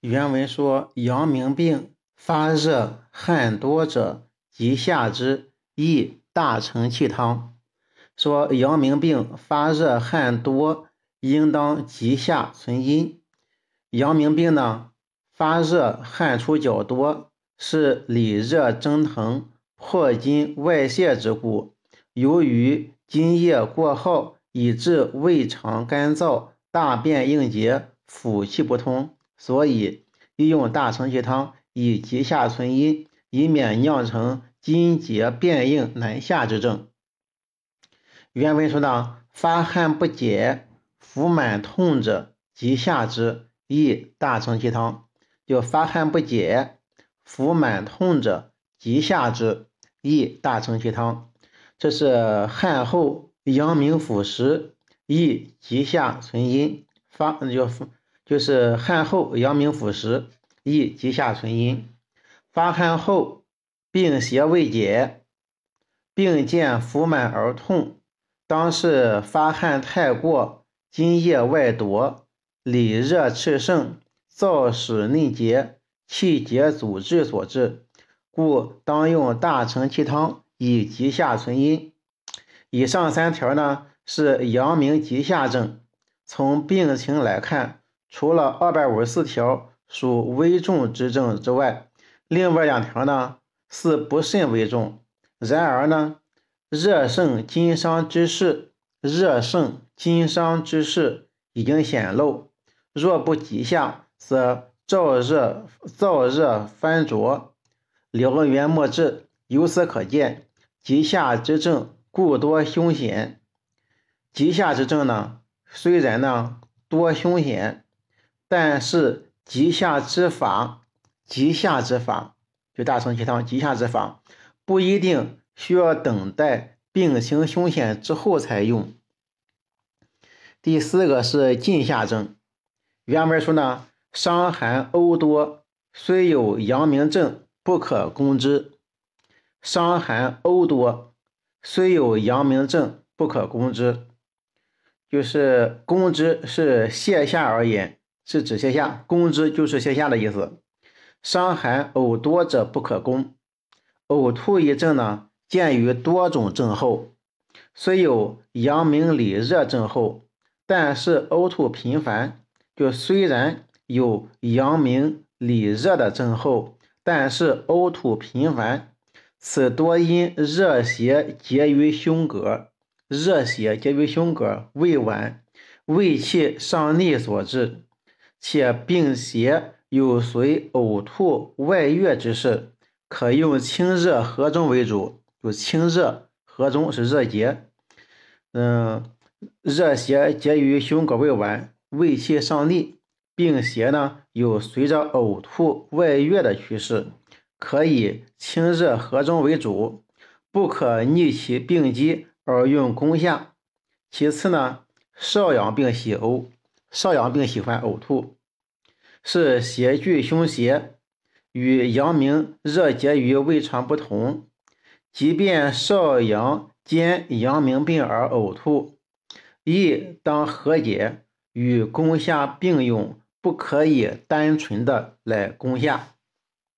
原文说：“阳明病发热汗多者，即下之，宜大承气汤。”说阳明病发热汗多，应当急下存阴。阳明病呢，发热汗出较多，是里热蒸腾、破津外泄之故。由于津液过耗，以致胃肠干燥，大便硬结，腑气不通。所以宜用大承气汤以急下存阴，以免酿成筋结变硬难下之症。原文说呢，发汗不解、腹满痛者，急下之，宜大承气汤。就发汗不解、腹满痛者，急下之，宜大承气汤。这是汗后阳明腑实，宜急下存阴。发就。就是汗后阳明腑实，宜急下存阴。发汗后病邪未解，病见腹满而痛，当是发汗太过，津液外夺，里热炽盛，燥使内结，气结阻滞所致，故当用大承气汤以急下存阴。以上三条呢是阳明急下症，从病情来看。除了二百五十四条属危重之症之外，另外两条呢是不甚危重。然而呢，热盛金伤之势，热盛金伤之势已经显露。若不及下，则燥热燥热翻浊，燎原莫治。由此可见，急下之症故多凶险。急下之症呢，虽然呢多凶险。但是急下之法，急下之法就大承气汤急下之法，不一定需要等待病情凶险之后才用。第四个是禁下症，原文说呢，伤寒呕多，虽有阳明症，不可攻之。伤寒呕多，虽有阳明症，不可攻之，就是攻之是泻下而言。是指泻下，攻之就是泻下的意思。伤寒呕多者不可攻。呕吐一症呢，见于多种症候，虽有阳明里热症候，但是呕吐频繁。就虽然有阳明里热的症候，但是呕吐频繁，此多因热邪结于胸膈，热邪结于胸膈，胃脘，胃气上逆所致。且病邪有随呕吐外越之势，可用清热和中为主。就清热和中是热结，嗯，热邪结于胸膈胃脘，胃气上逆，病邪呢有随着呕吐外越的趋势，可以清热和中为主，不可逆其病机而用攻下。其次呢，少阳病喜呕。少阳病喜欢呕吐，是邪聚凶邪，与阳明热结于胃肠不同。即便少阳兼阳明病而呕吐，亦当和解，与攻下并用，不可以单纯的来攻下。